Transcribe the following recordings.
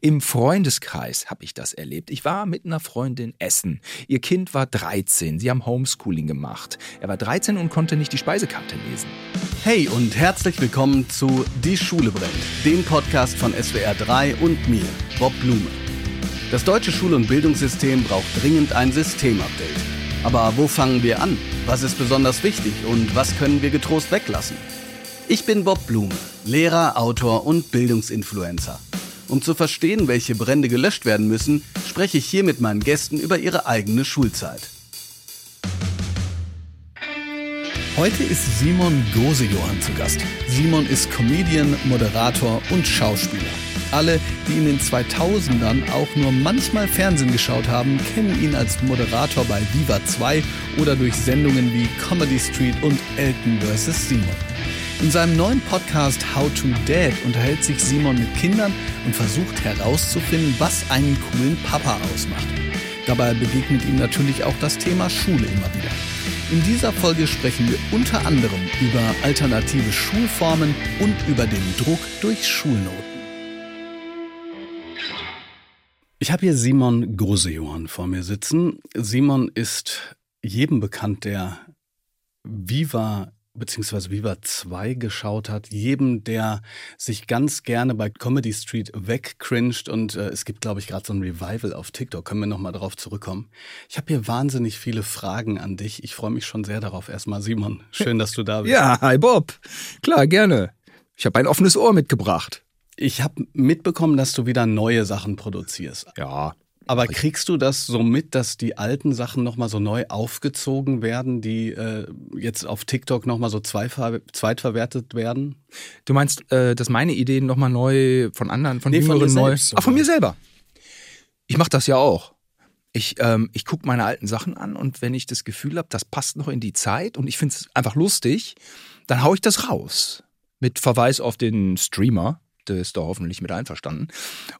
Im Freundeskreis habe ich das erlebt. Ich war mit einer Freundin essen. Ihr Kind war 13. Sie haben Homeschooling gemacht. Er war 13 und konnte nicht die Speisekarte lesen. Hey und herzlich willkommen zu Die Schule brennt, dem Podcast von SWR 3 und mir, Bob Blume. Das deutsche Schul- und Bildungssystem braucht dringend ein Systemupdate. Aber wo fangen wir an? Was ist besonders wichtig und was können wir getrost weglassen? Ich bin Bob Blume, Lehrer, Autor und Bildungsinfluencer. Um zu verstehen, welche Brände gelöscht werden müssen, spreche ich hier mit meinen Gästen über ihre eigene Schulzeit. Heute ist Simon Gosejohann zu Gast. Simon ist Comedian, Moderator und Schauspieler. Alle, die in den 2000ern auch nur manchmal Fernsehen geschaut haben, kennen ihn als Moderator bei Viva 2 oder durch Sendungen wie Comedy Street und Elton vs. Simon. In seinem neuen Podcast How to Dad unterhält sich Simon mit Kindern und versucht herauszufinden, was einen coolen Papa ausmacht. Dabei begegnet ihm natürlich auch das Thema Schule immer wieder. In dieser Folge sprechen wir unter anderem über alternative Schulformen und über den Druck durch Schulnoten. Ich habe hier Simon Grosejohann vor mir sitzen. Simon ist jedem bekannt, der Viva beziehungsweise Viva 2 geschaut hat, jedem, der sich ganz gerne bei Comedy Street wegcringed und äh, es gibt, glaube ich, gerade so ein Revival auf TikTok, können wir nochmal darauf zurückkommen. Ich habe hier wahnsinnig viele Fragen an dich. Ich freue mich schon sehr darauf. Erstmal, Simon, schön, dass du da bist. Ja, hi Bob. Klar, gerne. Ich habe ein offenes Ohr mitgebracht. Ich habe mitbekommen, dass du wieder neue Sachen produzierst. Ja, aber kriegst du das so mit, dass die alten Sachen nochmal so neu aufgezogen werden, die äh, jetzt auf TikTok nochmal so zweitverwertet werden? Du meinst, äh, dass meine Ideen nochmal neu von anderen, von nee, von neu. Ach, von mir selber. Ich mache das ja auch. Ich, ähm, ich gucke meine alten Sachen an und wenn ich das Gefühl habe, das passt noch in die Zeit und ich finde es einfach lustig, dann haue ich das raus. Mit Verweis auf den Streamer der ist da hoffentlich mit einverstanden.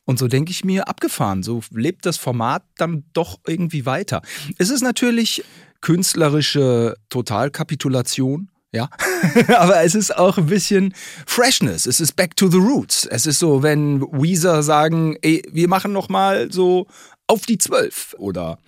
Und so denke ich mir, abgefahren, so lebt das Format dann doch irgendwie weiter. Es ist natürlich künstlerische Totalkapitulation. Ja, aber es ist auch ein bisschen Freshness. Es ist back to the roots. Es ist so, wenn Weezer sagen, ey, wir machen noch mal so auf die Zwölf oder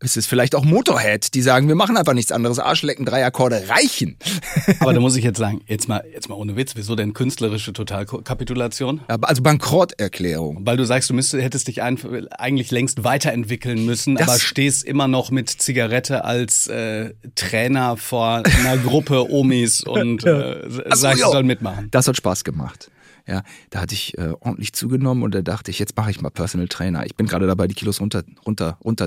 es ist vielleicht auch Motorhead, die sagen, wir machen einfach nichts anderes. Arschlecken, drei Akkorde reichen. Aber da muss ich jetzt sagen, jetzt mal, jetzt mal ohne Witz, wieso denn künstlerische Totalkapitulation? Also Bankrotterklärung. Weil du sagst, du müsstest, hättest dich ein, eigentlich längst weiterentwickeln müssen, das aber stehst immer noch mit Zigarette als äh, Trainer vor einer Gruppe Omis und äh, sagst, du soll mitmachen. Das hat Spaß gemacht. Ja, da hatte ich äh, ordentlich zugenommen und da dachte ich, jetzt mache ich mal Personal Trainer. Ich bin gerade dabei, die Kilos runter, runter, runter.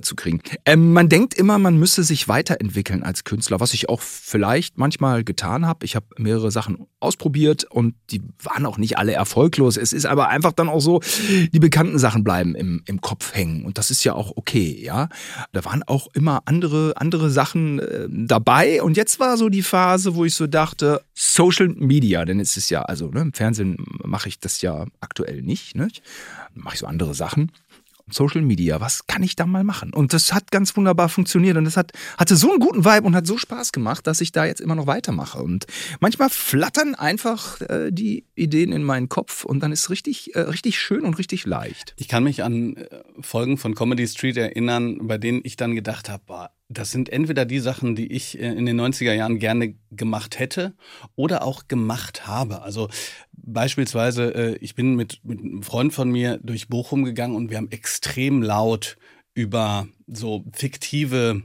Ähm, man denkt immer, man müsse sich weiterentwickeln als Künstler, was ich auch vielleicht manchmal getan habe. Ich habe mehrere Sachen ausprobiert und die waren auch nicht alle erfolglos. Es ist aber einfach dann auch so, die bekannten Sachen bleiben im, im Kopf hängen und das ist ja auch okay, ja. Da waren auch immer andere, andere Sachen äh, dabei und jetzt war so die Phase, wo ich so dachte, Social Media, denn es ist ja, also ne, im Fernsehen mache ich das ja aktuell nicht. Ne? Mache ich so andere Sachen. Social Media, was kann ich da mal machen? Und das hat ganz wunderbar funktioniert und das hat, hatte so einen guten Vibe und hat so Spaß gemacht, dass ich da jetzt immer noch weitermache. Und manchmal flattern einfach äh, die Ideen in meinen Kopf und dann ist es richtig, äh, richtig schön und richtig leicht. Ich kann mich an äh, Folgen von Comedy Street erinnern, bei denen ich dann gedacht habe, das sind entweder die Sachen, die ich äh, in den 90er Jahren gerne gemacht hätte oder auch gemacht habe. Also beispielsweise, äh, ich bin mit, mit einem Freund von mir durch Bochum gegangen und wir haben extrem laut über so fiktive,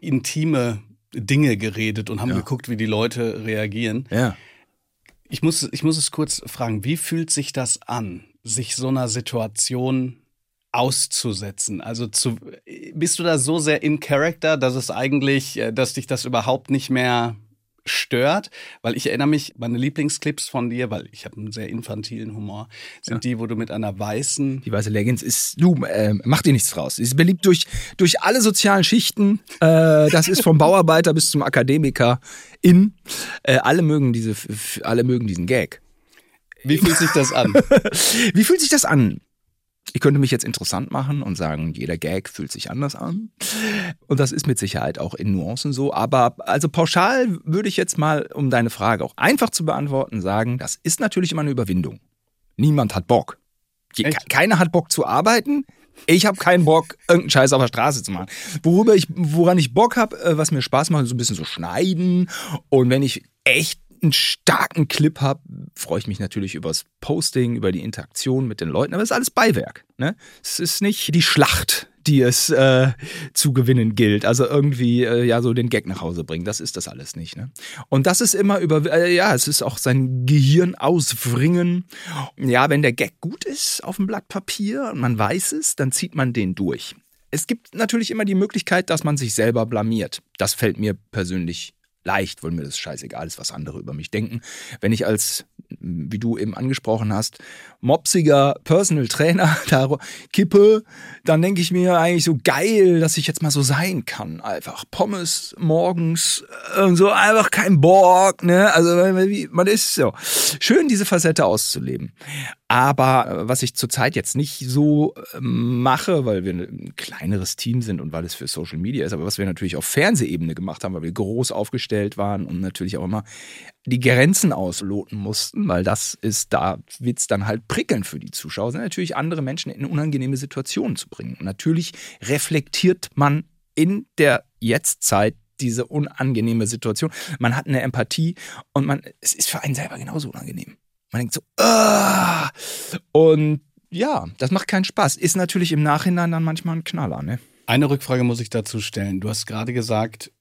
intime Dinge geredet und haben ja. geguckt, wie die Leute reagieren. Ja. Ich muss, ich muss es kurz fragen, wie fühlt sich das an, sich so einer Situation auszusetzen? Also zu, bist du da so sehr in Character, dass es eigentlich, äh, dass dich das überhaupt nicht mehr stört, weil ich erinnere mich, meine Lieblingsclips von dir, weil ich habe einen sehr infantilen Humor, sind ja. die, wo du mit einer weißen... Die weiße Leggings ist, du, äh, mach dir nichts draus. Sie ist beliebt durch, durch alle sozialen Schichten. Äh, das ist vom Bauarbeiter bis zum Akademiker in. Äh, alle mögen diese, alle mögen diesen Gag. Wie fühlt sich das an? Wie fühlt sich das an? Ich könnte mich jetzt interessant machen und sagen, jeder Gag fühlt sich anders an. Und das ist mit Sicherheit auch in Nuancen so. Aber also pauschal würde ich jetzt mal, um deine Frage auch einfach zu beantworten, sagen, das ist natürlich immer eine Überwindung. Niemand hat Bock, Echt? Keiner hat Bock zu arbeiten. Ich habe keinen Bock, irgendeinen Scheiß auf der Straße zu machen. Worüber ich, woran ich Bock habe, äh, was mir Spaß macht, so ein bisschen so schneiden. Und wenn ich echt einen starken Clip habe, freue ich mich natürlich übers Posting, über die Interaktion mit den Leuten. Aber es ist alles Beiwerk. Ne? Es ist nicht die Schlacht, die es äh, zu gewinnen gilt. Also irgendwie äh, ja so den Gag nach Hause bringen. Das ist das alles nicht. Ne? Und das ist immer über, äh, ja, es ist auch sein Gehirn auswringen. Ja, wenn der Gag gut ist auf dem Blatt Papier und man weiß es, dann zieht man den durch. Es gibt natürlich immer die Möglichkeit, dass man sich selber blamiert. Das fällt mir persönlich leicht, weil mir das scheißegal ist, was andere über mich denken. Wenn ich als, wie du eben angesprochen hast, mopsiger Personal Trainer da kippe, dann denke ich mir eigentlich so geil, dass ich jetzt mal so sein kann. Einfach Pommes morgens und äh, so einfach kein Bock, ne? Also man ist so. Schön, diese Facette auszuleben. Aber äh, was ich zurzeit jetzt nicht so ähm, mache, weil wir ein kleineres Team sind und weil es für Social Media ist, aber was wir natürlich auf Fernsehebene gemacht haben, weil wir groß aufgestellt waren und natürlich auch immer die Grenzen ausloten mussten, weil das ist, da wird es dann halt prickeln für die Zuschauer, sind natürlich andere Menschen in unangenehme Situationen zu bringen. Und natürlich reflektiert man in der Jetztzeit diese unangenehme Situation. Man hat eine Empathie und man, es ist für einen selber genauso unangenehm. Man denkt so, ah! und ja, das macht keinen Spaß. Ist natürlich im Nachhinein dann manchmal ein Knaller, ne? Eine Rückfrage muss ich dazu stellen. Du hast gerade gesagt,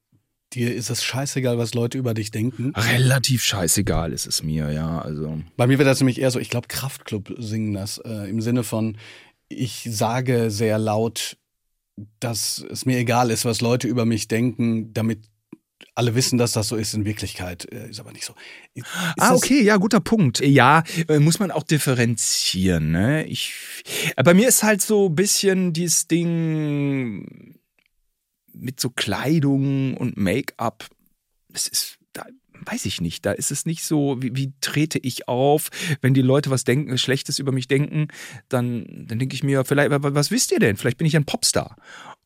dir ist es scheißegal, was Leute über dich denken. Relativ scheißegal ist es mir, ja. Also. Bei mir wird das nämlich eher so, ich glaube, Kraftclub singen das äh, im Sinne von, ich sage sehr laut, dass es mir egal ist, was Leute über mich denken, damit alle wissen, dass das so ist. In Wirklichkeit äh, ist aber nicht so. Ist ah, okay, ja, guter Punkt. Ja, äh, muss man auch differenzieren. Ne? Ich, äh, bei mir ist halt so ein bisschen dieses Ding mit so Kleidung und Make-up. Es ist, da weiß ich nicht. Da ist es nicht so, wie, wie, trete ich auf, wenn die Leute was denken, Schlechtes über mich denken, dann, dann denke ich mir, vielleicht, was wisst ihr denn? Vielleicht bin ich ein Popstar.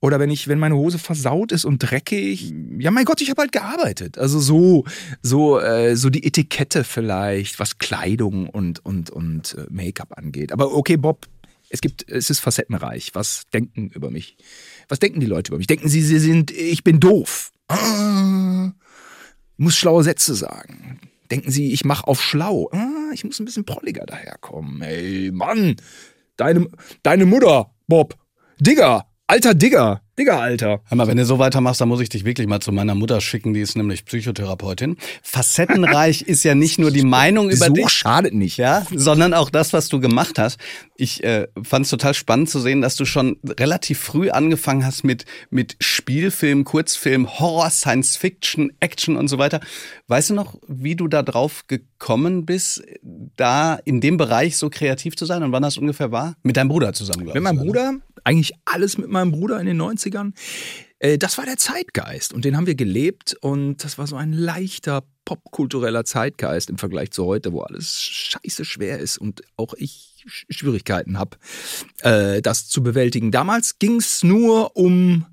Oder wenn ich, wenn meine Hose versaut ist und dreckig, ja mein Gott, ich habe halt gearbeitet. Also so, so, äh, so die Etikette vielleicht, was Kleidung und und und äh, Make-up angeht. Aber okay, Bob, es gibt, es ist facettenreich. Was denken über mich? Was denken die Leute über mich? Denken sie, sie sind, ich bin doof? Ah, muss schlaue Sätze sagen. Denken sie, ich mache auf schlau? Ah, ich muss ein bisschen prolliger daherkommen. Ey, Mann, deine, deine Mutter, Bob, Digger, Alter Digger. Digger, Alter. Hör mal, wenn du so weitermachst, dann muss ich dich wirklich mal zu meiner Mutter schicken, die ist nämlich Psychotherapeutin. Facettenreich ist ja nicht nur die Meinung über so dich. schadet nicht. Ja, sondern auch das, was du gemacht hast. Ich äh, fand es total spannend zu sehen, dass du schon relativ früh angefangen hast mit, mit Spielfilm, Kurzfilm, Horror, Science Fiction, Action und so weiter. Weißt du noch, wie du da drauf gekommen bist, da in dem Bereich so kreativ zu sein und wann das ungefähr war? Mit deinem Bruder zusammen, glaube ich. Mit meinem Bruder, eigentlich alles mit meinem Bruder in den 90ern. Äh, das war der Zeitgeist und den haben wir gelebt und das war so ein leichter popkultureller Zeitgeist im Vergleich zu heute, wo alles scheiße schwer ist und auch ich Schwierigkeiten habe, äh, das zu bewältigen. Damals ging es nur um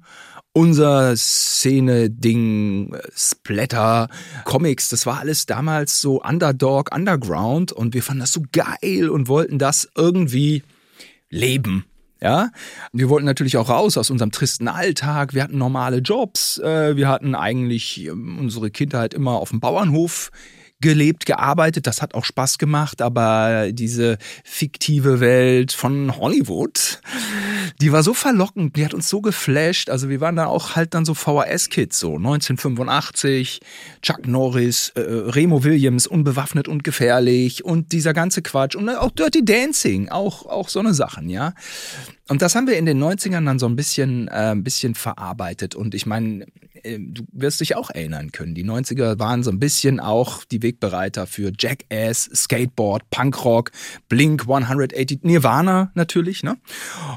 unser Szene-Ding, äh, Splatter, Comics, das war alles damals so Underdog, Underground und wir fanden das so geil und wollten das irgendwie leben. Ja, wir wollten natürlich auch raus aus unserem tristen Alltag. Wir hatten normale Jobs. Äh, wir hatten eigentlich ähm, unsere Kindheit immer auf dem Bauernhof gelebt, gearbeitet. Das hat auch Spaß gemacht, aber diese fiktive Welt von Hollywood, die war so verlockend, die hat uns so geflasht. Also wir waren da auch halt dann so VHS-Kids, so 1985, Chuck Norris, äh, Remo Williams, unbewaffnet und gefährlich und dieser ganze Quatsch und auch Dirty Dancing, auch, auch so eine Sachen, ja. Und das haben wir in den 90ern dann so ein bisschen, äh, ein bisschen verarbeitet. Und ich meine, äh, du wirst dich auch erinnern können. Die 90er waren so ein bisschen auch die Wegbereiter für Jackass, Skateboard, Punkrock, Blink 180, Nirvana natürlich, ne?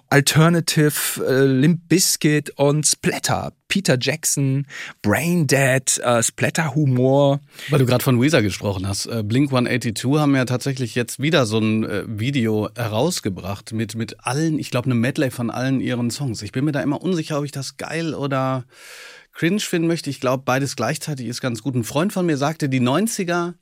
Alternative, äh, Limp Bizkit und Splatter. Peter Jackson, Brain Dead, äh, Splatter-Humor. Weil du gerade von Weezer gesprochen hast. Äh, Blink 182 haben ja tatsächlich jetzt wieder so ein äh, Video herausgebracht mit, mit allen, ich glaube, einem Medley von allen ihren Songs. Ich bin mir da immer unsicher, ob ich das geil oder cringe finden möchte. Ich glaube, beides gleichzeitig ist ganz gut. Ein Freund von mir sagte, die 90er,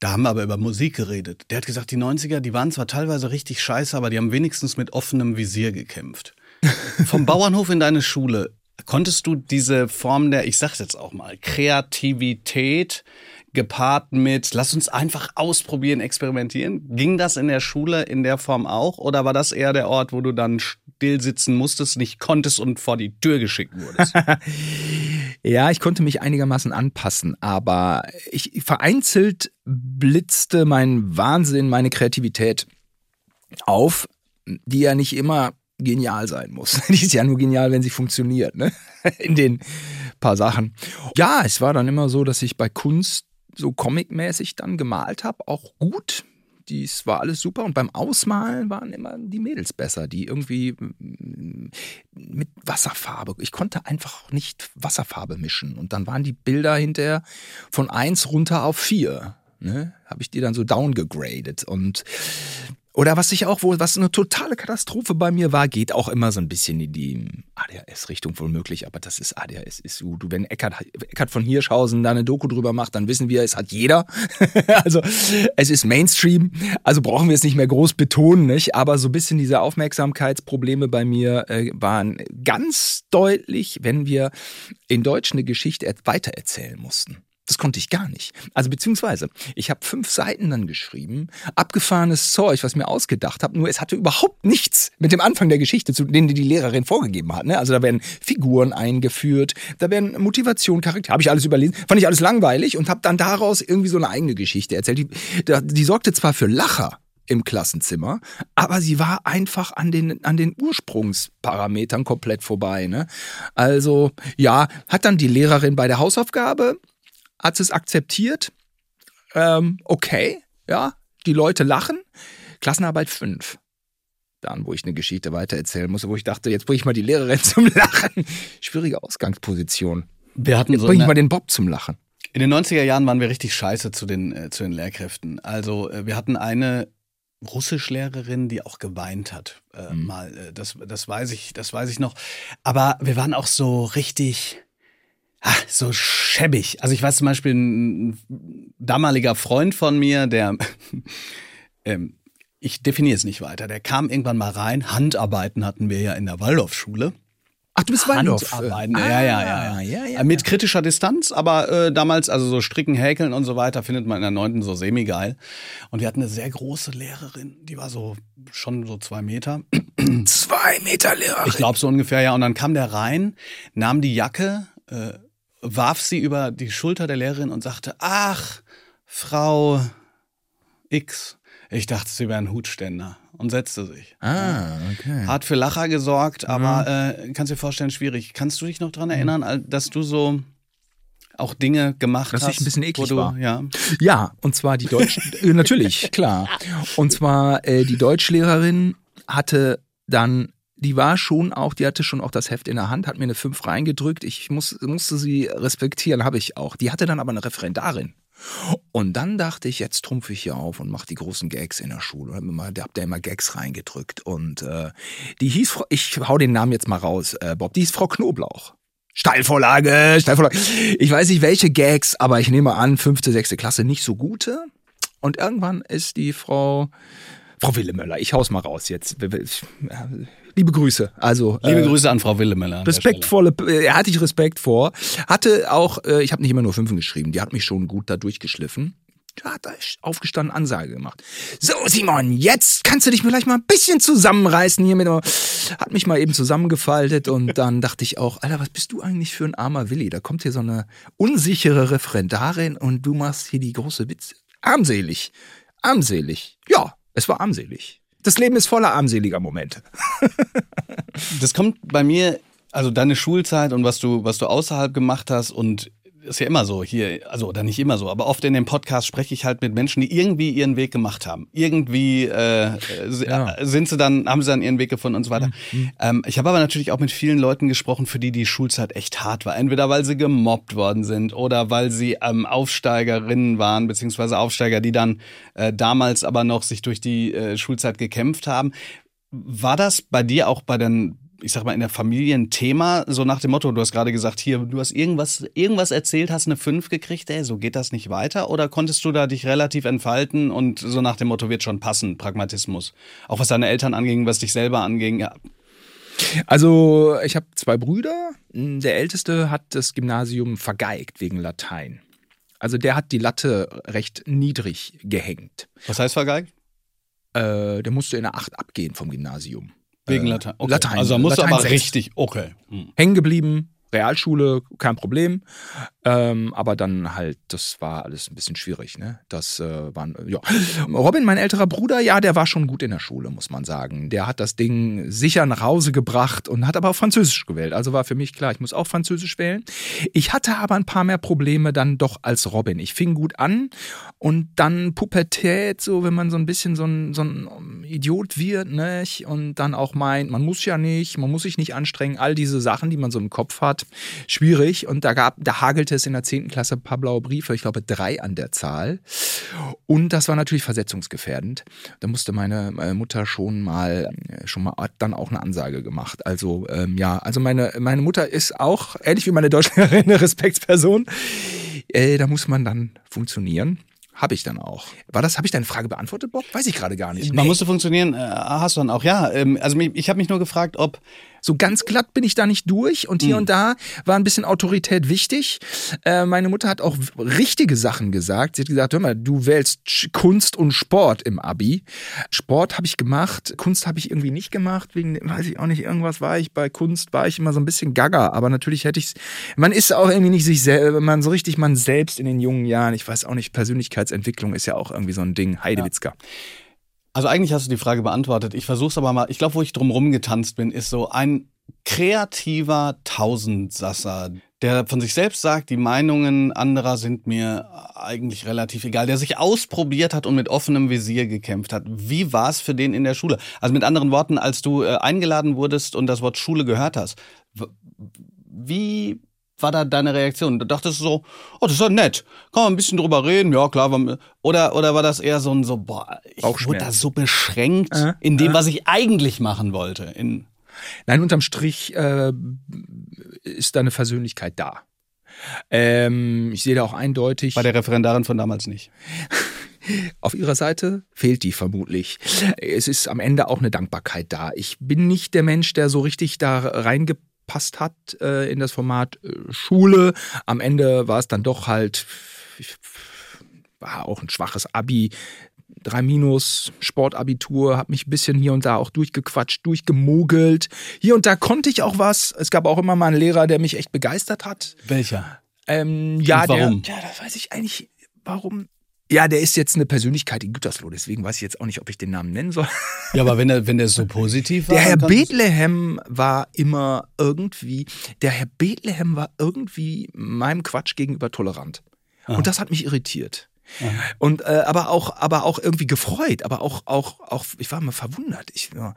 Da haben wir aber über Musik geredet. Der hat gesagt, die 90er, die waren zwar teilweise richtig scheiße, aber die haben wenigstens mit offenem Visier gekämpft. Vom Bauernhof in deine Schule, konntest du diese Form der, ich sag's jetzt auch mal, Kreativität gepaart mit, lass uns einfach ausprobieren, experimentieren. Ging das in der Schule in der Form auch? Oder war das eher der Ort, wo du dann still sitzen musstest, nicht konntest und vor die Tür geschickt wurdest? ja, ich konnte mich einigermaßen anpassen, aber ich vereinzelt blitzte mein Wahnsinn, meine Kreativität auf, die ja nicht immer genial sein muss. Die ist ja nur genial, wenn sie funktioniert, ne? In den paar Sachen. Ja, es war dann immer so, dass ich bei Kunst so comicmäßig dann gemalt habe, auch gut. Dies war alles super und beim Ausmalen waren immer die Mädels besser, die irgendwie mm, mit Wasserfarbe. Ich konnte einfach nicht Wasserfarbe mischen und dann waren die Bilder hinterher von eins runter auf vier. Ne? Habe ich die dann so downgegradet und oder was ich auch wohl, was eine totale Katastrophe bei mir war, geht auch immer so ein bisschen in die ADHS-Richtung wohl möglich, aber das ist ADHS. Ist du, wenn Eckart, Eckart von Hirschhausen da eine Doku drüber macht, dann wissen wir, es hat jeder. also es ist Mainstream, also brauchen wir es nicht mehr groß betonen, nicht? Aber so ein bisschen diese Aufmerksamkeitsprobleme bei mir äh, waren ganz deutlich, wenn wir in Deutsch eine Geschichte weitererzählen mussten. Das konnte ich gar nicht. Also beziehungsweise, ich habe fünf Seiten dann geschrieben, abgefahrenes Zeug, was ich mir ausgedacht habe, nur es hatte überhaupt nichts mit dem Anfang der Geschichte, zu denen die Lehrerin vorgegeben hat. Ne? Also da werden Figuren eingeführt, da werden Motivation, Charakter, habe ich alles überlesen, fand ich alles langweilig und habe dann daraus irgendwie so eine eigene Geschichte erzählt. Die, die sorgte zwar für Lacher, im Klassenzimmer, aber sie war einfach an den, an den Ursprungsparametern komplett vorbei. Ne? Also ja, hat dann die Lehrerin bei der Hausaufgabe hat es akzeptiert. Ähm, okay, ja, die Leute lachen. Klassenarbeit 5. Dann, wo ich eine Geschichte weitererzählen musste, wo ich dachte, jetzt bringe ich mal die Lehrerin zum Lachen. Schwierige Ausgangsposition. Wir hatten jetzt so bringe ich mal den Bob zum Lachen. In den 90er Jahren waren wir richtig scheiße zu den, äh, zu den Lehrkräften. Also äh, wir hatten eine Russischlehrerin, die auch geweint hat. Äh, mhm. Mal, äh, das, das weiß ich, das weiß ich noch. Aber wir waren auch so richtig, ach, so schäbig. Also ich weiß zum Beispiel, ein damaliger Freund von mir, der, ähm, ich definiere es nicht weiter, der kam irgendwann mal rein. Handarbeiten hatten wir ja in der Waldorfschule. Ach, du bist Waldorf. Handarbeiten, ah, ja, ja, ja, ja, ja. Mit kritischer Distanz, aber äh, damals, also so Stricken, Häkeln und so weiter, findet man in der neunten so semi-geil. Und wir hatten eine sehr große Lehrerin, die war so schon so zwei Meter. Zwei Meter Lehrerin. Ich glaube so ungefähr, ja. Und dann kam der rein, nahm die Jacke, äh, warf sie über die Schulter der Lehrerin und sagte, ach, Frau X. Ich dachte, sie wäre ein Hutständer und setzte sich. Ah, okay. Hat für Lacher gesorgt, aber mhm. äh, kannst dir vorstellen, schwierig. Kannst du dich noch dran erinnern, dass du so auch Dinge gemacht dass hast. Dass ich ein bisschen eklig du, war. Ja. ja, und zwar die Deutsch, äh, natürlich, klar. Und zwar äh, die Deutschlehrerin hatte dann die war schon auch, die hatte schon auch das Heft in der Hand, hat mir eine 5 reingedrückt. Ich muss, musste sie respektieren, habe ich auch. Die hatte dann aber eine Referendarin. Und dann dachte ich, jetzt trumpfe ich hier auf und mache die großen Gags in der Schule. Da habt ihr immer Gags reingedrückt. Und äh, die hieß, ich hau den Namen jetzt mal raus, äh, Bob, die hieß Frau Knoblauch. Steilvorlage, Steilvorlage. Ich weiß nicht welche Gags, aber ich nehme an, fünfte, sechste Klasse nicht so gute. Und irgendwann ist die Frau, Frau Willemöller, ich hau's mal raus jetzt liebe Grüße. Also liebe äh, Grüße an Frau Willemeller. Respektvolle, äh, hatte ich Respekt vor. Hatte auch, äh, ich habe nicht immer nur Fünfen geschrieben, die hat mich schon gut da durchgeschliffen. Da hat er aufgestanden Ansage gemacht. So, Simon, jetzt kannst du dich vielleicht mal ein bisschen zusammenreißen hier mit. Hat mich mal eben zusammengefaltet und dann dachte ich auch, Alter, was bist du eigentlich für ein armer Willi? Da kommt hier so eine unsichere Referendarin und du machst hier die große Witze. Armselig. Armselig. Ja, es war armselig das Leben ist voller armseliger Momente. das kommt bei mir, also deine Schulzeit und was du, was du außerhalb gemacht hast und ist ja immer so hier, also oder nicht immer so, aber oft in dem Podcast spreche ich halt mit Menschen, die irgendwie ihren Weg gemacht haben. Irgendwie äh, ja. sind sie dann, haben sie dann ihren Weg gefunden und so weiter. Mhm. Ähm, ich habe aber natürlich auch mit vielen Leuten gesprochen, für die die Schulzeit echt hart war. Entweder weil sie gemobbt worden sind oder weil sie ähm, Aufsteigerinnen waren, beziehungsweise Aufsteiger, die dann äh, damals aber noch sich durch die äh, Schulzeit gekämpft haben. War das bei dir auch bei den ich sag mal, in der Familie ein Thema, so nach dem Motto, du hast gerade gesagt, hier, du hast irgendwas, irgendwas erzählt, hast eine 5 gekriegt, ey, so geht das nicht weiter? Oder konntest du da dich relativ entfalten und so nach dem Motto wird schon passen, Pragmatismus? Auch was deine Eltern anging, was dich selber anging, ja. Also, ich habe zwei Brüder. Der älteste hat das Gymnasium vergeigt wegen Latein. Also, der hat die Latte recht niedrig gehängt. Was heißt vergeigt? Äh, der musste in der 8 abgehen vom Gymnasium. Wegen Äh, Latein. Okay. Latein. Also musst Latein du aber sechs. richtig, okay. Hm. Hängen geblieben, Realschule, kein Problem. Ähm, aber dann halt, das war alles ein bisschen schwierig, ne? Das äh, waren, ja. Robin, mein älterer Bruder, ja, der war schon gut in der Schule, muss man sagen. Der hat das Ding sicher nach Hause gebracht und hat aber auch Französisch gewählt. Also war für mich klar, ich muss auch Französisch wählen. Ich hatte aber ein paar mehr Probleme dann doch als Robin. Ich fing gut an und dann Pubertät, so wenn man so ein bisschen so ein, so ein Idiot wird, ne? Und dann auch meint, man muss ja nicht, man muss sich nicht anstrengen, all diese Sachen, die man so im Kopf hat, schwierig. Und da gab, da hagelte es in der 10. Klasse ein paar blaue Briefe, ich glaube drei an der Zahl. Und das war natürlich versetzungsgefährdend. Da musste meine äh, Mutter schon mal, äh, schon mal dann auch eine Ansage gemacht. Also ähm, ja, also meine, meine Mutter ist auch, ähnlich wie meine Deutschlehrerin, eine Respektsperson. Äh, da muss man dann funktionieren. Habe ich dann auch. War das, habe ich deine Frage beantwortet, Bob? Weiß ich gerade gar nicht. Man Nee. musste funktionieren, äh, hast du dann auch, ja. Ähm, also ich habe mich nur gefragt, ob So ganz glatt bin ich da nicht durch und hier und da war ein bisschen Autorität wichtig. Äh, meine Mutter hat auch richtige Sachen gesagt. Sie hat gesagt, hör mal, du wählst Kunst und Sport im Abi. Sport habe ich gemacht, Kunst habe ich irgendwie nicht gemacht, wegen, weiß ich auch nicht, irgendwas war ich bei Kunst, war ich immer so ein bisschen gaga, aber natürlich hätte ich man ist auch irgendwie nicht sich selber, man so richtig man selbst in den jungen Jahren, ich weiß auch nicht, Persönlichkeitsentwicklung ist ja auch irgendwie so ein Ding, Heidewitzka. Also eigentlich hast du die Frage beantwortet. Ich versuch's aber mal. Ich glaube, wo ich drumrum getanzt bin, ist so ein kreativer Tausendsasser, der von sich selbst sagt, die Meinungen anderer sind mir eigentlich relativ egal, der sich ausprobiert hat und mit offenem Visier gekämpft hat. Wie war es für den in der Schule? Also mit anderen Worten, als du äh, eingeladen wurdest und das Wort Schule gehört hast, wie war da deine Reaktion? Du dachtest so, oh, das ist ja nett. Kann man ein bisschen drüber reden? Ja, klar. Oder, oder war das eher so ein so, boah, ich wurde da so beschränkt Äh, in dem, was ich eigentlich machen wollte? In, Nein, unterm Strich äh, ist da eine Versöhnlichkeit da. Ähm, ich sehe da auch eindeutig, bei der Referendarin von damals nicht. auf ihrer Seite fehlt die vermutlich. Es ist am Ende auch eine Dankbarkeit da. Ich bin nicht der Mensch, der so richtig da reingepasst hat äh, in das Format äh, Schule. Am Ende war es dann doch halt, ich, war auch ein schwaches Abi. Drei Minus, Sportabitur, hab mich ein bisschen hier und da auch durchgequatscht, durchgemogelt. Hier und da konnte ich auch was. Es gab auch immer mal einen Lehrer, der mich echt begeistert hat. Welcher? Ähm, ja, warum? Der, ja, das weiß ich eigentlich, warum. Ja, der ist jetzt eine Persönlichkeit in Gütersloh, deswegen weiß ich jetzt auch nicht, ob ich den Namen nennen soll. Ja, aber wenn der, wenn der so positiv war. Der Herr Bethlehem war immer irgendwie, der Herr Bethlehem war irgendwie meinem Quatsch gegenüber tolerant. Und das hat mich irritiert. Und äh, aber auch, aber auch irgendwie gefreut, aber auch, auch, auch, ich war immer verwundert. Ich, ja,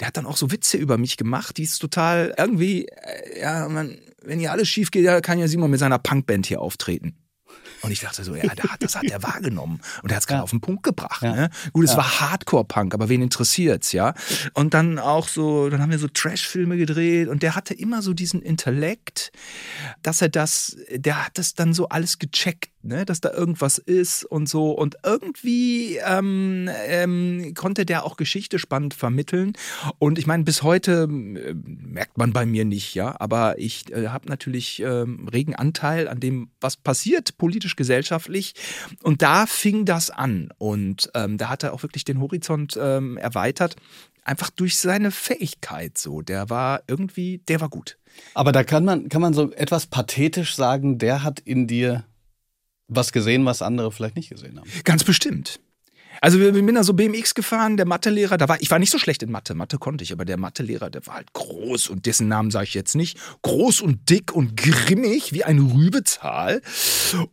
der hat dann auch so Witze über mich gemacht, die ist total irgendwie, äh, ja, man, wenn hier alles schief geht, ja, kann ja Simon mit seiner Punkband hier auftreten. Und ich dachte so, ja, der hat, das hat er wahrgenommen. Und er hat es gerade Ja. auf den Punkt gebracht. Ja. Ne? Gut, es Ja. war Hardcore-Punk, aber wen interessiert's, ja? Und dann auch so, dann haben wir so Trash-Filme gedreht und der hatte immer so diesen Intellekt, dass er das, der hat das dann so alles gecheckt, ne? dass da irgendwas ist und so. Und irgendwie ähm, ähm, konnte der auch Geschichte spannend vermitteln. Und ich meine, bis heute äh, merkt man bei mir nicht, ja, aber ich äh, habe natürlich ähm, regen Anteil an dem, was passiert, politisch, gesellschaftlich. Und da fing das an. Und ähm, da hat er auch wirklich den Horizont ähm, erweitert. Einfach durch seine Fähigkeit so. Der war irgendwie, der war gut. Aber da kann man, kann man so etwas pathetisch sagen, der hat in dir was gesehen, was andere vielleicht nicht gesehen haben. Ganz bestimmt. Also wir sind da so BMX gefahren, der Mathelehrer, da war ich war nicht so schlecht in Mathe, Mathe konnte ich, aber der Mathelehrer, der war halt groß und dessen Namen sage ich jetzt nicht, groß und dick und grimmig wie ein Rübezahl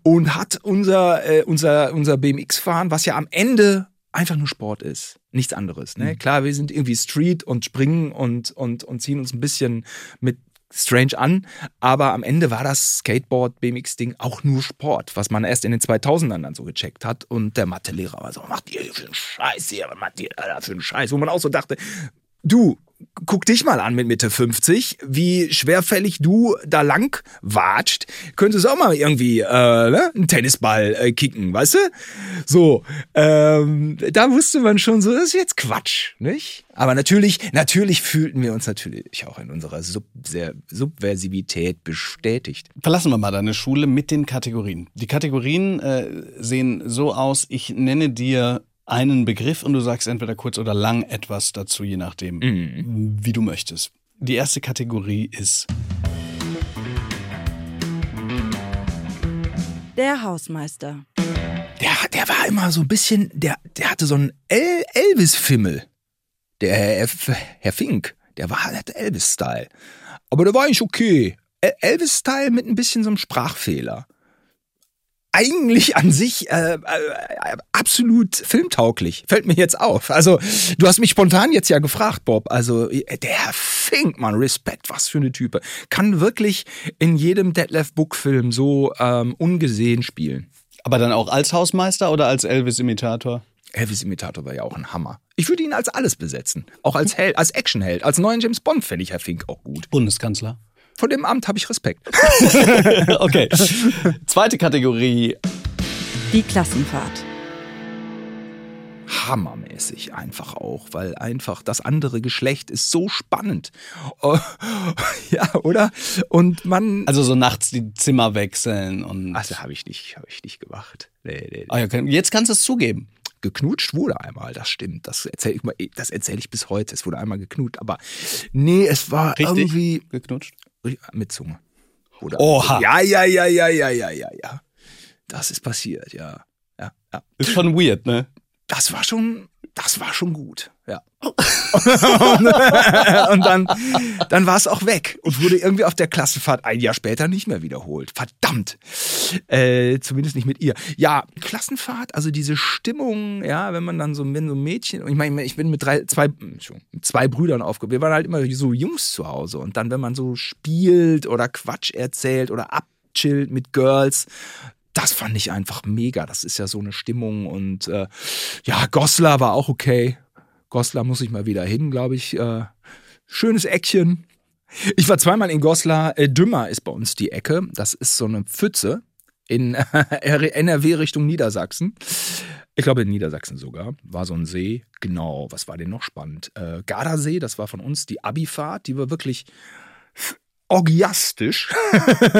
und hat unser äh, unser unser BMX fahren, was ja am Ende einfach nur Sport ist, nichts anderes, ne? Klar, wir sind irgendwie Street und springen und und und ziehen uns ein bisschen mit strange an, aber am Ende war das Skateboard, BMX-Ding auch nur Sport, was man erst in den 2000ern dann so gecheckt hat. Und der Mathelehrer war so, was macht ihr für einen Scheiß hier, was macht ihr da für einen Scheiß? Wo man auch so dachte, du, guck dich mal an mit Mitte 50, wie schwerfällig du da lang watscht. Könntest auch mal irgendwie äh, ne, einen Tennisball äh, kicken, weißt du? So, ähm, da wusste man schon so, das ist jetzt Quatsch, nicht? Aber natürlich, natürlich fühlten wir uns natürlich auch in unserer Sub Subversivität bestätigt. Verlassen wir mal deine Schule mit den Kategorien. Die Kategorien äh, sehen so aus, ich nenne dir einen Begriff und du sagst entweder kurz oder lang etwas dazu, je nachdem, mhm. wie du möchtest. Die erste Kategorie ist der Hausmeister. Der, der war immer so ein bisschen, der, der hatte so einen El Elvis-Fimmel. Der Herr, Herr Fink, der war halt Elvis-Style. Aber der war eigentlich okay. Elvis-Style mit ein bisschen so einem Sprachfehler eigentlich an sich äh, äh, absolut filmtauglich. Fällt mir jetzt auf. Also, du hast mich spontan jetzt ja gefragt, Bob. Also, der Fink, man, Respekt, was für eine Type. Kann wirklich in jedem Detlef Book-Film so ähm, ungesehen spielen. Aber dann auch als Hausmeister oder als Elvis-Imitator? Elvis-Imitator war ja auch ein Hammer. Ich würde ihn als alles besetzen. Auch als Held, als Actionheld, als neuen James Bond fände ich Herr Fink auch gut. Bundeskanzler. Vor dem Amt habe ich Respekt. okay. Zweite Kategorie. Die Klassenfahrt. Hammermäßig einfach auch, weil einfach das andere Geschlecht ist so spannend. Oh, ja, oder? Und man. Also so nachts die Zimmer wechseln und. Also habe ich nicht, habe ich nicht gemacht. Nee, nee, nee. Ah, jetzt kannst du es zugeben geknutscht wurde einmal, das stimmt. Das erzähle ich, das erzähl ich bis heute. Es wurde einmal geknutscht, aber nee, es war Richtig irgendwie. Geknutscht? Mit Zunge. Oder Oha. Ja, ja, ja, ja, ja, ja, ja, ja. Das ist passiert, ja. Ja, ja. Ist schon weird, ne? Das war schon, das war schon gut, ja. und, dann, dann war es auch weg und wurde irgendwie auf der Klassenfahrt ein Jahr später nicht mehr wiederholt. Verdammt. Äh, zumindest nicht mit ihr. Ja, Klassenfahrt, also diese Stimmung, ja, wenn man dann so, wenn so ein Mädchen, ich meine, ich bin mit drei, zwei, zwei Brüdern aufgewachsen. Wir waren halt immer so Jungs zu Hause. Und dann, wenn man so spielt oder Quatsch erzählt oder abchillt mit Girls, das fand ich einfach mega. Das ist ja so eine Stimmung und äh, ja, Goslar war auch okay. Goslar muss ich mal wieder hin, glaube ich. Äh, schönes Eckchen. Ich war zweimal in Goslar. Äh, Dümmer ist bei uns die Ecke. Das ist so eine Pfütze in NRW Richtung Niedersachsen. Ich glaube in Niedersachsen sogar. War so ein See. Genau, was war denn noch spannend? Äh, Gardasee, das war von uns die Abifahrt. Die war wirklich orgiastisch.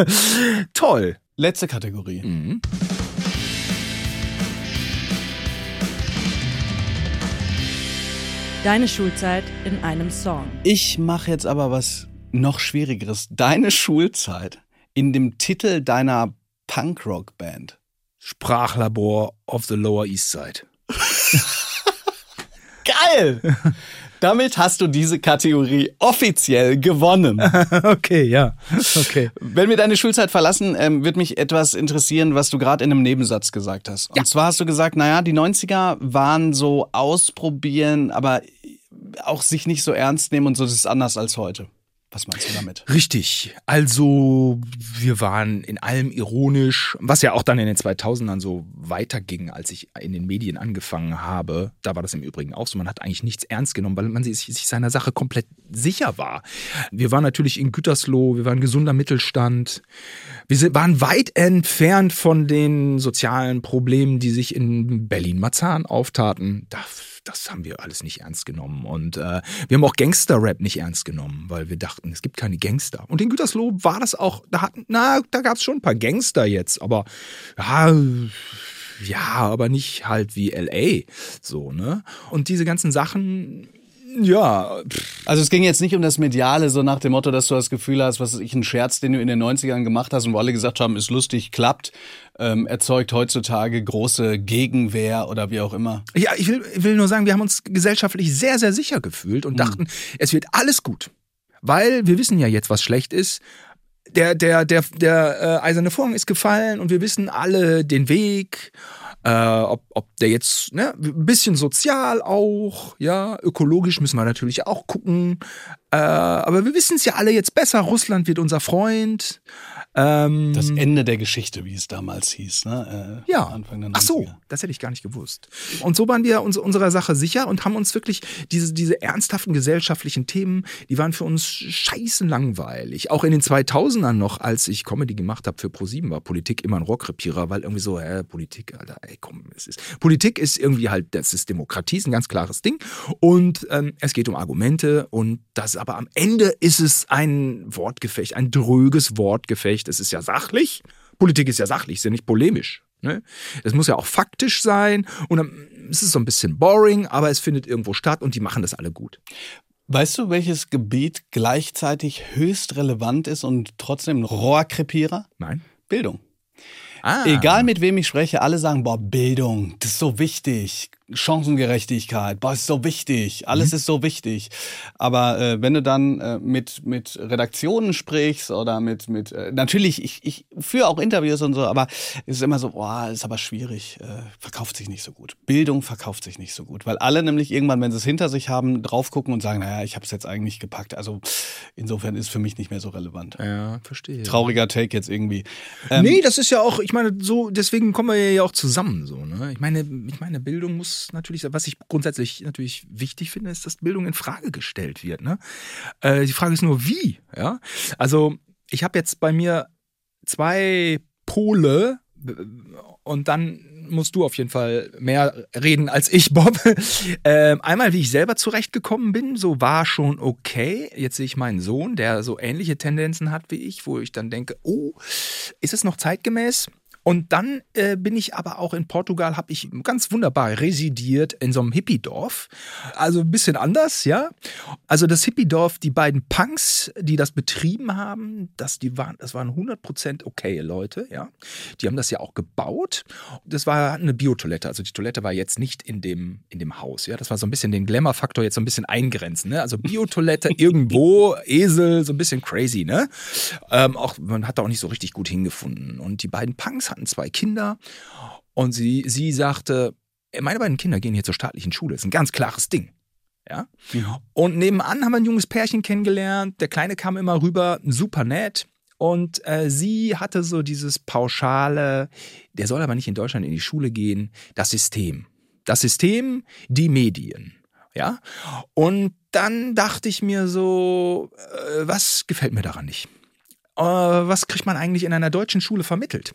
Toll. Letzte Kategorie. Mhm. Deine Schulzeit in einem Song. Ich mache jetzt aber was noch Schwierigeres. Deine Schulzeit in dem Titel deiner Punkrock-Band. Sprachlabor of the Lower East Side. Geil! Damit hast du diese Kategorie offiziell gewonnen. okay, ja. Okay. Wenn wir deine Schulzeit verlassen, ähm, wird mich etwas interessieren, was du gerade in einem Nebensatz gesagt hast. Und ja. zwar hast du gesagt, naja, die 90er waren so ausprobieren, aber auch sich nicht so ernst nehmen und so, das ist anders als heute. Was meinst du damit? Richtig. Also, wir waren in allem ironisch, was ja auch dann in den 2000ern so weiterging, als ich in den Medien angefangen habe. Da war das im Übrigen auch so. Man hat eigentlich nichts ernst genommen, weil man sich, sich seiner Sache komplett sicher war. Wir waren natürlich in Gütersloh, wir waren gesunder Mittelstand. Wir waren weit entfernt von den sozialen Problemen, die sich in Berlin-Marzahn auftaten. Da das haben wir alles nicht ernst genommen. Und äh, wir haben auch Gangster-Rap nicht ernst genommen, weil wir dachten, es gibt keine Gangster. Und in Gütersloh war das auch, da hatten, na, da gab es schon ein paar Gangster jetzt, aber ja, ja, aber nicht halt wie LA. So, ne? Und diese ganzen Sachen ja. Also es ging jetzt nicht um das Mediale, so nach dem Motto, dass du das Gefühl hast, was ich, ein Scherz, den du in den 90ern gemacht hast und wo alle gesagt haben, ist lustig, klappt, ähm, erzeugt heutzutage große Gegenwehr oder wie auch immer. Ja, ich will, will nur sagen, wir haben uns gesellschaftlich sehr, sehr sicher gefühlt und mhm. dachten, es wird alles gut. Weil wir wissen ja jetzt, was schlecht ist der, der, der, der äh, eiserne Vorhang ist gefallen und wir wissen alle den Weg äh, ob, ob der jetzt ne, ein bisschen sozial auch, ja, ökologisch müssen wir natürlich auch gucken. Äh, aber wir wissen es ja alle jetzt besser. Russland wird unser Freund. Ähm, Das Ende der Geschichte, wie es damals hieß. Ne? Äh, ja. Anfang der Ach so, 90er. das hätte ich gar nicht gewusst. Und so waren wir uns unserer Sache sicher und haben uns wirklich diese, diese ernsthaften gesellschaftlichen Themen, die waren für uns scheißen langweilig. Auch in den 2000ern noch, als ich Comedy gemacht habe für ProSieben, war Politik immer ein Rohrkrepierer, weil irgendwie so, hä, Politik, Alter, ey, komm, es ist. Politik ist irgendwie halt, das ist Demokratie, ist ein ganz klares Ding. Und ähm, es geht um Argumente und das aber am Ende ist es ein Wortgefecht, ein dröges Wortgefecht. Es ist ja sachlich. Politik ist ja sachlich, ist ja nicht polemisch. Ne? Es muss ja auch faktisch sein und dann ist es so ein bisschen boring, aber es findet irgendwo statt und die machen das alle gut. Weißt du, welches Gebiet gleichzeitig höchst relevant ist und trotzdem ein Rohrkrepierer? Nein? Bildung. Ah. Egal mit wem ich spreche, alle sagen, boah, Bildung, das ist so wichtig. Chancengerechtigkeit, boah, ist so wichtig. Alles Mhm. ist so wichtig. Aber äh, wenn du dann äh, mit, mit Redaktionen sprichst oder mit, mit äh, natürlich, ich, ich führe auch Interviews und so, aber es ist immer so, boah, ist aber schwierig, äh, verkauft sich nicht so gut. Bildung verkauft sich nicht so gut. Weil alle nämlich irgendwann, wenn sie es hinter sich haben, drauf gucken und sagen, naja, ich habe es jetzt eigentlich gepackt. Also insofern ist für mich nicht mehr so relevant. Ja, verstehe. Trauriger Take jetzt irgendwie. Ähm, nee, das ist ja auch, ich meine, so, deswegen kommen wir ja auch zusammen, so, ne? Ich meine, ich meine, Bildung muss natürlich, was ich grundsätzlich natürlich wichtig finde, ist, dass Bildung in Frage gestellt wird, ne? Äh, die Frage ist nur, wie, ja? Also, ich habe jetzt bei mir zwei Pole äh, und dann musst du auf jeden Fall mehr reden als ich, Bob. Ähm, einmal, wie ich selber zurechtgekommen bin, so war schon okay. Jetzt sehe ich meinen Sohn, der so ähnliche Tendenzen hat wie ich, wo ich dann denke, oh, ist es noch zeitgemäß? Und dann äh, bin ich aber auch in Portugal, habe ich ganz wunderbar residiert in so einem Hippie-Dorf. Also ein bisschen anders, ja. Also das Hippie-Dorf, die beiden Punks, die das betrieben haben, das, die waren, das waren 100% okay Leute, ja. Die haben das ja auch gebaut. Das war eine Biotoilette, also die Toilette war jetzt nicht in dem, in dem Haus, ja. Das war so ein bisschen den Glamour-Faktor jetzt so ein bisschen eingrenzen, ne. Also Biotoilette irgendwo, Esel, so ein bisschen crazy, ne. Ähm, auch, man hat da auch nicht so richtig gut hingefunden. Und die beiden Punks hatten zwei Kinder und sie, sie sagte, "Ey, meine beiden Kinder gehen hier zur staatlichen Schule. Das ist ein ganz klares Ding. Ja. Und nebenan haben wir ein junges Pärchen kennengelernt. Der Kleine kam immer rüber, super nett. Und äh, sie hatte so dieses pauschale, der soll aber nicht in Deutschland in die Schule gehen, das System. Das System, die Medien. Ja. Und dann dachte ich mir so, äh, was gefällt mir daran nicht? Äh, was kriegt man eigentlich in einer deutschen Schule vermittelt?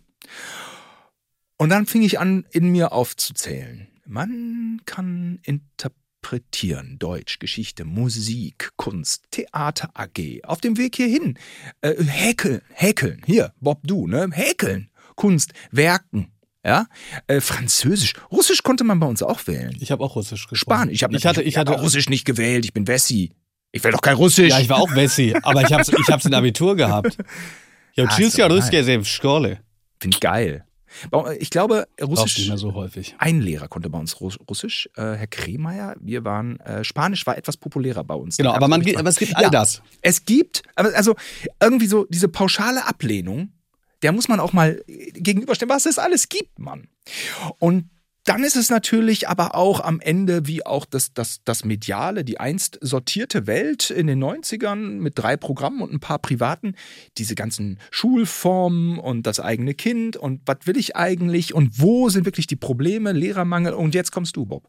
Und dann fing ich an, in mir aufzuzählen. Man kann interpretieren Deutsch, Geschichte, Musik, Kunst, Theater AG. Auf dem Weg hierhin. Äh, häkeln, häkeln. Hier, Bob Du, ne? Häkeln. Kunst, Werken, ja, äh, Französisch, Russisch konnte man bei uns auch wählen. Ich habe auch Russisch gesprochen. Spanisch, ich habe ich hatte, ich hatte Russisch nicht gewählt. Ich bin Wessi. Ich wähle doch kein Russisch. Ja, ich war auch Wessi, aber ich habe ich in Abitur gehabt. Ja, ah, tschüss, ja Russisch in Schule. Finde ich geil. Bei- Ich glaube, Brauchst nicht Russisch. mehr so häufig. Ein Lehrer konnte bei uns Russ- Russisch, äh, Herr Kremeyer. Wir waren, äh, Spanisch war etwas populärer bei uns. Genau, aber, man, aber es gibt Ja. all das. Es gibt, also irgendwie so diese pauschale Ablehnung, der muss man auch mal gegenüberstellen, was es alles gibt, Mann. Und dann ist es natürlich aber auch am Ende wie auch das, das, das Mediale, die einst sortierte Welt in den 90ern mit drei Programmen und ein paar privaten, diese ganzen Schulformen und das eigene Kind und was will ich eigentlich und wo sind wirklich die Probleme, Lehrermangel und jetzt kommst du, Bob.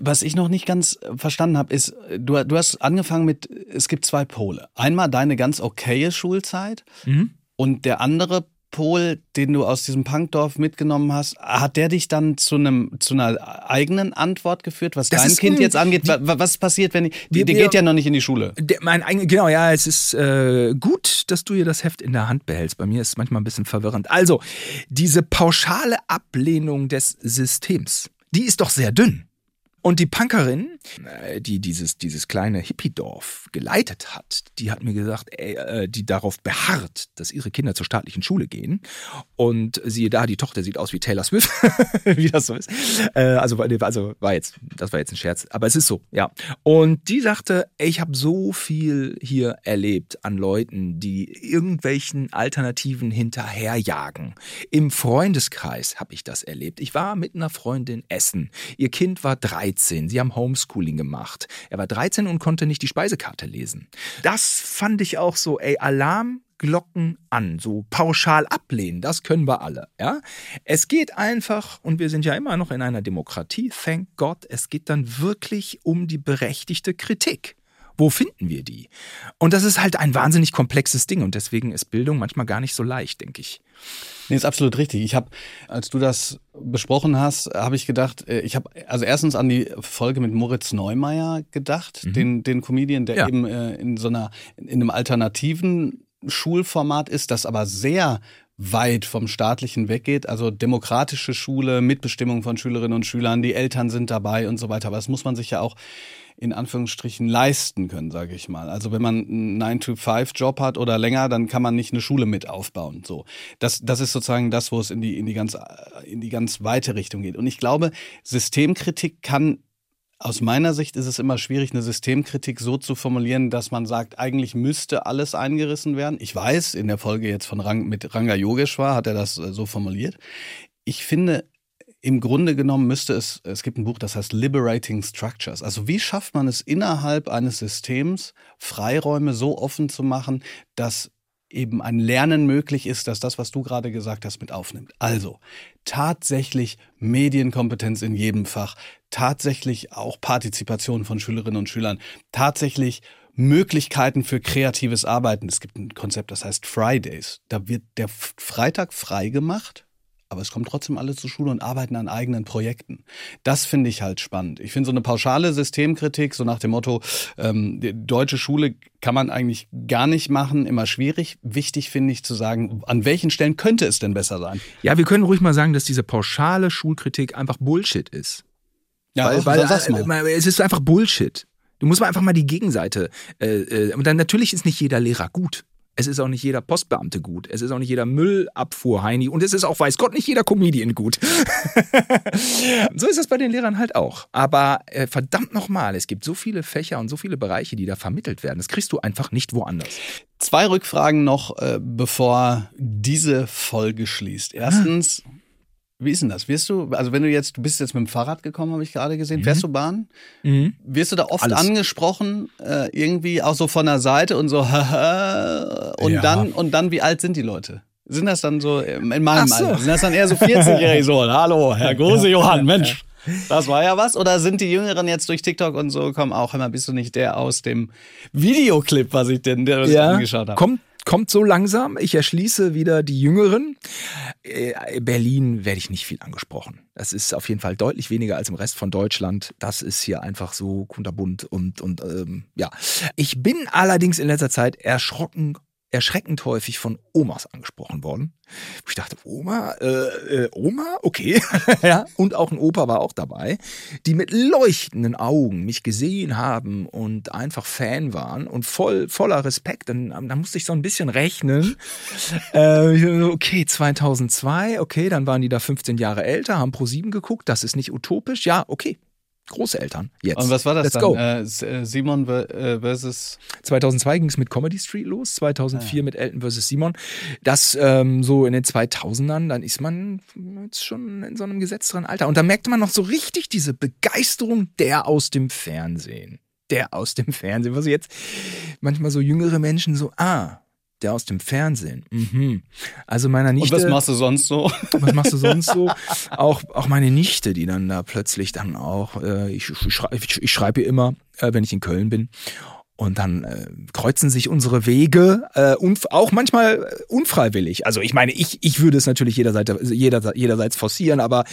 Was ich noch nicht ganz äh, verstanden habe, ist, du, du hast angefangen mit, es gibt zwei Pole. Einmal deine ganz okaye Schulzeit Mhm. und der andere Pol, den du aus diesem Punkdorf mitgenommen hast, hat der dich dann zu einem zu einer eigenen Antwort geführt, was Das dein Kind jetzt angeht? Wa- Was passiert, wenn die, Wir- die wir- geht ja noch nicht in die Schule? Der, mein genau, ja, es ist äh, gut, dass du hier das Heft in der Hand behältst. Bei mir ist es manchmal ein bisschen verwirrend. Also, diese pauschale Ablehnung des Systems, die ist doch sehr dünn. Und die Punkerin, äh, die dieses, dieses kleine Hippie-Dorf geleitet hat, die hat mir gesagt, ey, äh, die darauf beharrt, dass ihre Kinder zur staatlichen Schule gehen. Und siehe da, die Tochter sieht aus wie Taylor Swift, wie das so ist. Äh, also, also war jetzt, das war jetzt ein Scherz, aber es ist so, ja. Und die sagte, ey, ich habe so viel hier erlebt an Leuten, die irgendwelchen Alternativen hinterherjagen. Im Freundeskreis habe ich das erlebt. Ich war mit einer Freundin essen. Ihr Kind war 13 13. Sie haben Homeschooling gemacht. Er war 13 und konnte nicht die Speisekarte lesen. Das fand ich auch so, ey, Alarmglocken an, so pauschal ablehnen, das können wir alle, ja? Es geht einfach und wir sind ja immer noch in einer Demokratie, thank God, es geht dann wirklich um die berechtigte Kritik. Wo finden wir die? Und das ist halt ein wahnsinnig komplexes Ding und deswegen ist Bildung manchmal gar nicht so leicht, denke ich. Nee, ist absolut richtig. Ich habe, als du das besprochen hast, habe ich gedacht, äh, ich habe also erstens an die Folge mit Moritz Neumeier gedacht, mhm. den, den Comedian, der ja. eben äh, in so einer, in einem alternativen Schulformat ist, das aber sehr weit vom staatlichen weggeht. Also demokratische Schule, Mitbestimmung von Schülerinnen und Schülern, die Eltern sind dabei und so weiter. Aber das muss man sich ja auch in Anführungsstrichen leisten können, sage ich mal. Also wenn man einen 9-to-5-Job hat oder länger, dann kann man nicht eine Schule mit aufbauen. So, das, das ist sozusagen das, wo es in die, in, die ganz, in die ganz weite Richtung geht. Und ich glaube, Systemkritik kann aus meiner Sicht ist es immer schwierig, eine Systemkritik so zu formulieren, dass man sagt, eigentlich müsste alles eingerissen werden. Ich weiß, in der Folge jetzt von Rang, mit Ranga Yogeshwar hat er das äh, so formuliert. Ich finde, im Grunde genommen müsste es, es gibt ein Buch, das heißt Liberating Structures. Also wie schafft man es innerhalb eines Systems, Freiräume so offen zu machen, dass eben ein Lernen möglich ist, dass das, was du gerade gesagt hast, mit aufnimmt. Also tatsächlich Medienkompetenz in jedem Fach, tatsächlich auch Partizipation von Schülerinnen und Schülern, tatsächlich Möglichkeiten für kreatives Arbeiten. Es gibt ein Konzept, das heißt Fridays. Da wird der Freitag frei gemacht aber es kommen trotzdem alle zur Schule und arbeiten an eigenen Projekten. Das finde ich halt spannend. Ich finde so eine pauschale Systemkritik, so nach dem Motto, ähm, deutsche Schule kann man eigentlich gar nicht machen, immer schwierig. Wichtig finde ich zu sagen, an welchen Stellen könnte es denn besser sein? Ja, wir können ruhig mal sagen, dass diese pauschale Schulkritik einfach Bullshit ist. Ja, weil, weil äh, es ist einfach Bullshit. Du musst mal einfach mal die Gegenseite. Äh, äh, und dann natürlich ist nicht jeder Lehrer gut. Es ist auch nicht jeder Postbeamte gut. Es ist auch nicht jeder Müllabfuhrheini. Und es ist auch, weiß Gott, nicht jeder Comedian gut. so ist es bei den Lehrern halt auch. Aber äh, verdammt nochmal, es gibt so viele Fächer und so viele Bereiche, die da vermittelt werden. Das kriegst du einfach nicht woanders. Zwei Rückfragen noch, äh, bevor diese Folge schließt. Erstens, wie ist denn das? Wirst du, also wenn du jetzt, du bist jetzt mit dem Fahrrad gekommen, habe ich gerade gesehen, mhm. fährst du Bahn? Mhm. Wirst du da oft Alles. angesprochen, äh, irgendwie auch so von der Seite und so, und ja. dann, und dann, wie alt sind die Leute? Sind das dann so, in meinem so. Alter, sind das dann eher so 40-jährige so, hallo, Herr Große Johann, Mensch, das war ja was. Oder sind die Jüngeren jetzt durch TikTok und so, kommen auch immer, bist du nicht der aus dem Videoclip, was ich denn der, was ja, ich angeschaut habe? Kommt kommt so langsam. Ich erschließe wieder die Jüngeren. Äh, Berlin werde ich nicht viel angesprochen. Das ist auf jeden Fall deutlich weniger als im Rest von Deutschland. Das ist hier einfach so kunterbunt und, und ähm, ja. Ich bin allerdings in letzter Zeit erschrocken erschreckend häufig von Omas angesprochen worden. Ich dachte, Oma, äh, äh, Oma, okay. ja, und auch ein Opa war auch dabei, die mit leuchtenden Augen mich gesehen haben und einfach Fan waren und voll, voller Respekt. Dann, dann musste ich so ein bisschen rechnen. äh, okay, 2002, okay, dann waren die da 15 Jahre älter, haben Pro 7 geguckt, das ist nicht utopisch. Ja, okay, Großeltern jetzt. Und was war das Let's dann? Go. Äh, äh Simon äh, versus 2002 ging es mit Comedy Street los, 2004 ah. mit Elton versus Simon. Das ähm, so in den 2000ern, dann ist man jetzt schon in so einem gesetzteren Alter und da merkte man noch so richtig diese Begeisterung der aus dem Fernsehen. Der aus dem Fernsehen, was jetzt manchmal so jüngere Menschen so, ah, der aus dem Fernsehen. Mhm. Also meiner Nichte. Und was machst du sonst so? Was machst du sonst so? auch, auch meine Nichte, die dann da plötzlich dann auch, äh, ich, ich, ich, ich schreibe ihr immer, äh, wenn ich in Köln bin. Und dann äh, kreuzen sich unsere Wege, äh, und auch manchmal äh, unfreiwillig. Also ich meine, ich, ich würde es natürlich jederseits, jeder, jederseits forcieren, aber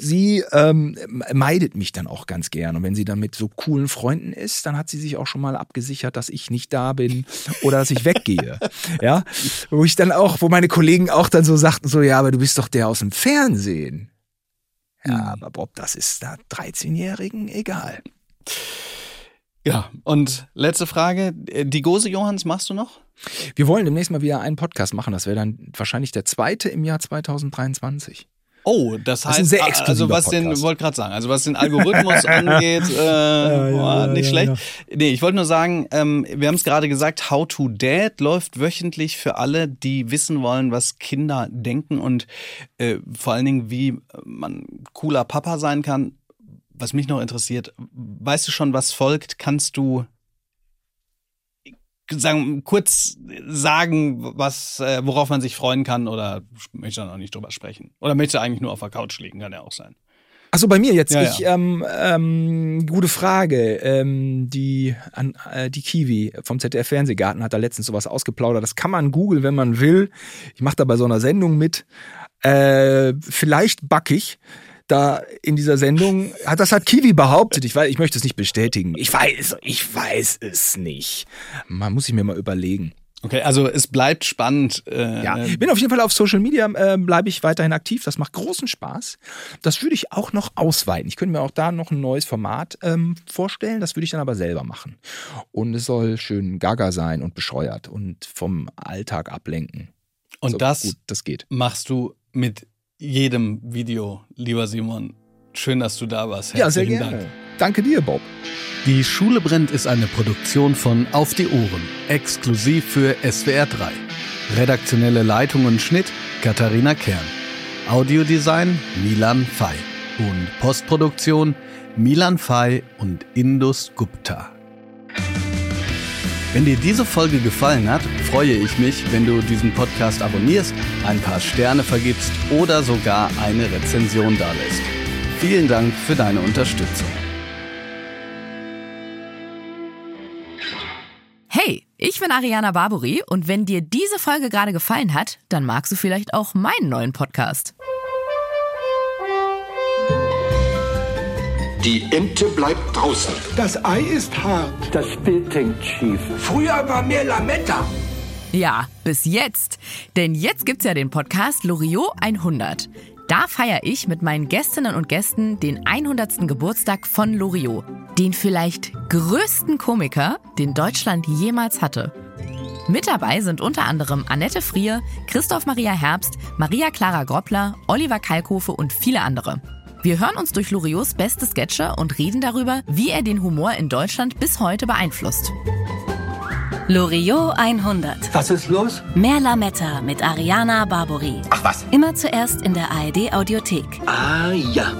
sie ähm, meidet mich dann auch ganz gern. Und wenn sie dann mit so coolen Freunden ist, dann hat sie sich auch schon mal abgesichert, dass ich nicht da bin oder dass ich weggehe. ja, wo ich dann auch, wo meine Kollegen auch dann so sagten, so ja, aber du bist doch der aus dem Fernsehen. Ja, hm. aber Bob, das ist da 13-Jährigen egal. Ja, und letzte Frage. Die Gose Johanns machst du noch? Wir wollen demnächst mal wieder einen Podcast machen. Das wäre dann wahrscheinlich der zweite im Jahr 2023. Oh, das heißt, das sehr also was Podcast. den, wollte gerade sagen, also was den Algorithmus angeht, äh, ja, ja, nicht ja, schlecht. Nee, ich wollte nur sagen, ähm, wir haben es gerade gesagt, How to Dad läuft wöchentlich für alle, die wissen wollen, was Kinder denken und äh, vor allen Dingen, wie man cooler Papa sein kann was mich noch interessiert, weißt du schon, was folgt? Kannst du sagen, kurz sagen, was, äh, worauf man sich freuen kann oder möchte da noch nicht drüber sprechen? Oder möchte eigentlich nur auf der Couch liegen, kann ja auch sein. Achso, bei mir jetzt. Ja, ich, Ähm, ähm, gute Frage. Ähm, die, an, äh, die Kiwi vom ZDF Fernsehgarten hat da letztens sowas ausgeplaudert. Das kann man googeln, wenn man will. Ich mache da bei so einer Sendung mit. Äh, vielleicht backig da in dieser Sendung hat das hat Kiwi behauptet. Ich weiß, ich möchte es nicht bestätigen. Ich weiß, ich weiß es nicht. Man muss sich mir mal überlegen. Okay, also es bleibt spannend. Äh, Ja, bin auf jeden Fall auf Social Media, äh, bleibe ich weiterhin aktiv. Das macht großen Spaß. Das würde ich auch noch ausweiten. Ich könnte mir auch da noch ein neues Format ähm, vorstellen. Das würde ich dann aber selber machen. Und es soll schön gaga sein und bescheuert und vom Alltag ablenken. Und So, das gut, das geht. machst du mit jedem Video, lieber Simon. Schön, dass du da warst. Ja, sehr Herzlichen gerne. Dank. Danke dir, Bob. Die Schule brennt ist eine Produktion von Auf die Ohren, exklusiv für SWR 3. Redaktionelle Leitung und Schnitt Katharina Kern. Audiodesign Milan Fay. Und Postproduktion Milan Fay und Indus Gupta. Wenn dir diese Folge gefallen hat, freue ich mich, wenn du diesen Podcast abonnierst, ein paar Sterne vergibst oder sogar eine Rezension dalässt. Vielen Dank für deine Unterstützung. Hey, ich bin Ariana Barbori und wenn dir diese Folge gerade gefallen hat, dann magst du vielleicht auch meinen neuen Podcast. Die Ente bleibt draußen. Das Ei ist hart. Das Bild hängt schief. Früher war mehr Lametta. Ja, bis jetzt. Denn jetzt gibt's ja den Podcast Loriot 100. Da feiere ich mit meinen Gästinnen und Gästen den 100. Geburtstag von Loriot. Den vielleicht größten Komiker, den Deutschland jemals hatte. Mit dabei sind unter anderem Annette Frier, Christoph Maria Herbst, Maria Clara Groppler, Oliver Kalkofe und viele andere. Wir hören uns durch Loriots beste Sketche und reden darüber, wie er den Humor in Deutschland bis heute beeinflusst. Loriot 100. Was ist los? Mehr Lametta mit Ariana Barbori. Ach was. Immer zuerst in der ARD Audiothek. Ah ja.